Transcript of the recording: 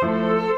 Música